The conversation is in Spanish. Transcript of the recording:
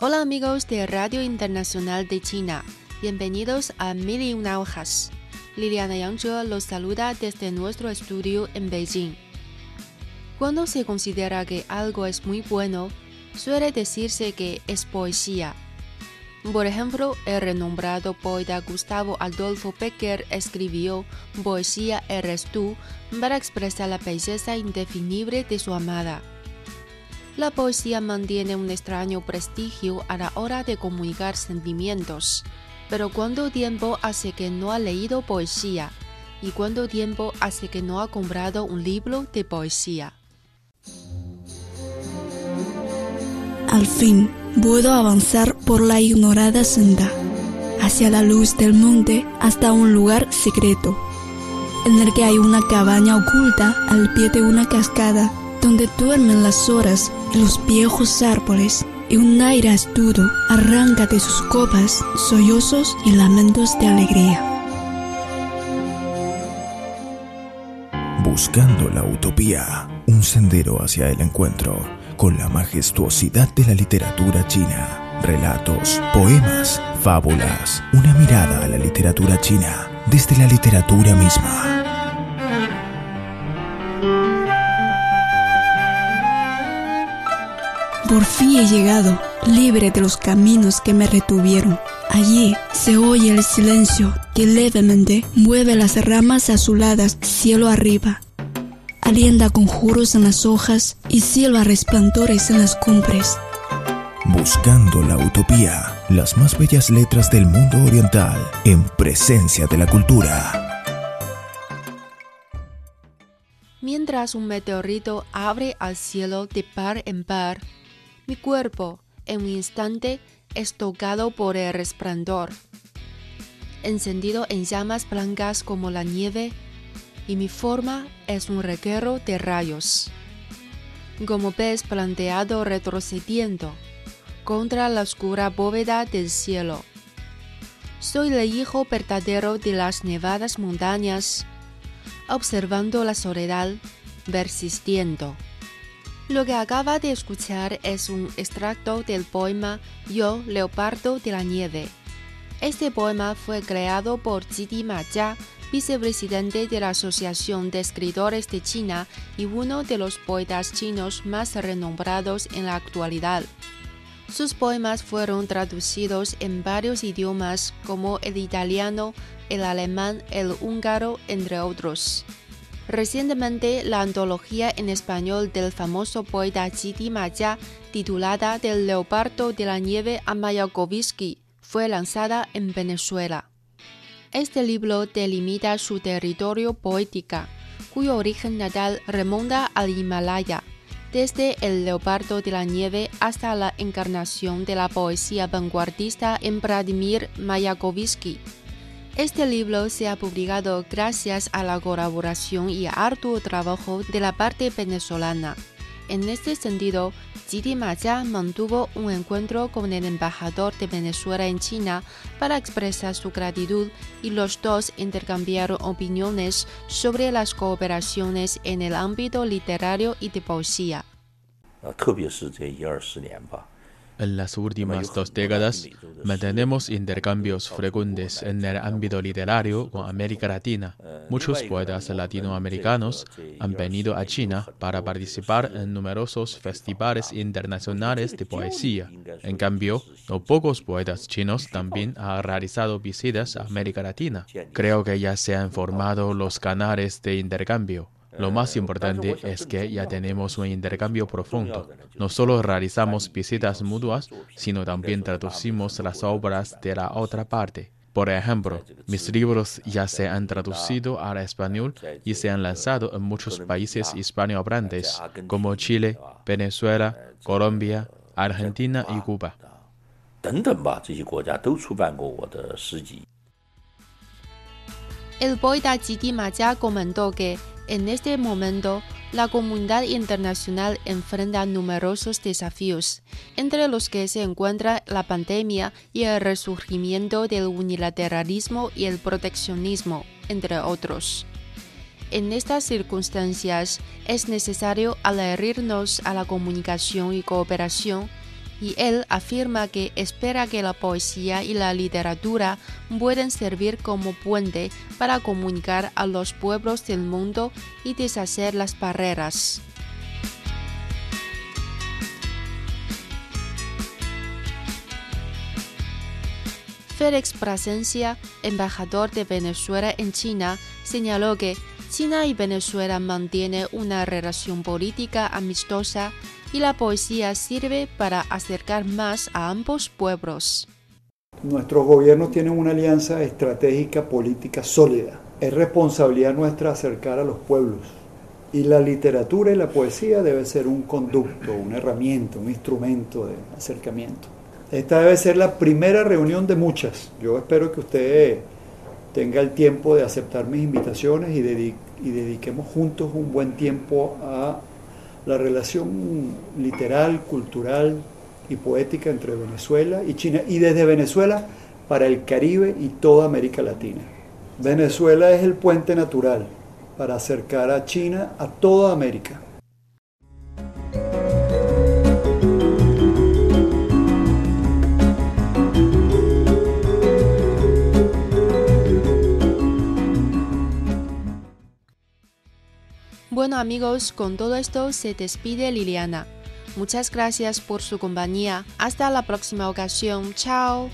Hola amigos de Radio Internacional de China, bienvenidos a Mil y una hojas. Liliana Yangzhe los saluda desde nuestro estudio en Beijing. Cuando se considera que algo es muy bueno, suele decirse que es poesía. Por ejemplo, el renombrado poeta Gustavo Adolfo Becker escribió Poesía eres tú para expresar la belleza indefinible de su amada. La poesía mantiene un extraño prestigio a la hora de comunicar sentimientos. Pero ¿cuánto tiempo hace que no ha leído poesía? ¿Y cuánto tiempo hace que no ha comprado un libro de poesía? Al fin puedo avanzar por la ignorada senda, hacia la luz del monte hasta un lugar secreto, en el que hay una cabaña oculta al pie de una cascada, donde duermen las horas y los viejos árboles, y un aire astuto arranca de sus copas sollozos y lamentos de alegría. Buscando la utopía, un sendero hacia el encuentro con la majestuosidad de la literatura china. Relatos, poemas, fábulas, una mirada a la literatura china desde la literatura misma. Por fin he llegado, libre de los caminos que me retuvieron. Allí se oye el silencio que levemente mueve las ramas azuladas cielo arriba. Alienta conjuros en las hojas y silba resplandores en las cumbres. Buscando la utopía, las más bellas letras del mundo oriental en presencia de la cultura. Mientras un meteorito abre al cielo de par en par, mi cuerpo, en un instante, es tocado por el resplandor. Encendido en llamas blancas como la nieve, y mi forma es un reguero de rayos. Como pez planteado retrocediendo contra la oscura bóveda del cielo. Soy el hijo verdadero de las nevadas montañas, observando la soledad, persistiendo. Lo que acaba de escuchar es un extracto del poema Yo, Leopardo de la Nieve. Este poema fue creado por Jidi Ma Jia, vicepresidente de la Asociación de Escritores de China y uno de los poetas chinos más renombrados en la actualidad. Sus poemas fueron traducidos en varios idiomas como el italiano, el alemán, el húngaro, entre otros. Recientemente, la antología en español del famoso poeta Chiti Maya, titulada Del leopardo de la nieve a Mayakovsky, fue lanzada en Venezuela. Este libro delimita su territorio poética, cuyo origen natal remonta al Himalaya, desde el leopardo de la nieve hasta la encarnación de la poesía vanguardista en Vladimir Mayakovsky este libro se ha publicado gracias a la colaboración y arduo trabajo de la parte venezolana. En este sentido, Jidi Maya mantuvo un encuentro con el embajador de Venezuela en China para expresar su gratitud y los dos intercambiaron opiniones sobre las cooperaciones en el ámbito literario y de poesía. En las últimas dos décadas mantenemos intercambios frecuentes en el ámbito literario con América Latina. Muchos poetas latinoamericanos han venido a China para participar en numerosos festivales internacionales de poesía. En cambio, no pocos poetas chinos también han realizado visitas a América Latina. Creo que ya se han formado los canales de intercambio. Lo más importante es que ya tenemos un intercambio profundo. No solo realizamos visitas mutuas, sino también traducimos las obras de la otra parte. Por ejemplo, mis libros ya se han traducido al español y se han lanzado en muchos países hispanohablantes, como Chile, Venezuela, Colombia, Argentina y Cuba. El poeta Jidi Maya comentó que en este momento, la comunidad internacional enfrenta numerosos desafíos, entre los que se encuentra la pandemia y el resurgimiento del unilateralismo y el proteccionismo, entre otros. En estas circunstancias es necesario adherirnos a la comunicación y cooperación y él afirma que espera que la poesía y la literatura puedan servir como puente para comunicar a los pueblos del mundo y deshacer las barreras. Félix Presencia, embajador de Venezuela en China, señaló que China y Venezuela mantienen una relación política amistosa y la poesía sirve para acercar más a ambos pueblos. Nuestros gobiernos tienen una alianza estratégica política sólida. Es responsabilidad nuestra acercar a los pueblos. Y la literatura y la poesía debe ser un conducto, una herramienta, un instrumento de acercamiento. Esta debe ser la primera reunión de muchas. Yo espero que usted tenga el tiempo de aceptar mis invitaciones y, dediquemos juntos un buen tiempo a la relación literal, cultural y poética entre Venezuela y China y desde Venezuela para el Caribe y toda América Latina. Venezuela es el puente natural para acercar a China a toda América. Bueno amigos, con todo esto se despide Liliana. Muchas gracias por su compañía. Hasta la próxima ocasión. Chao.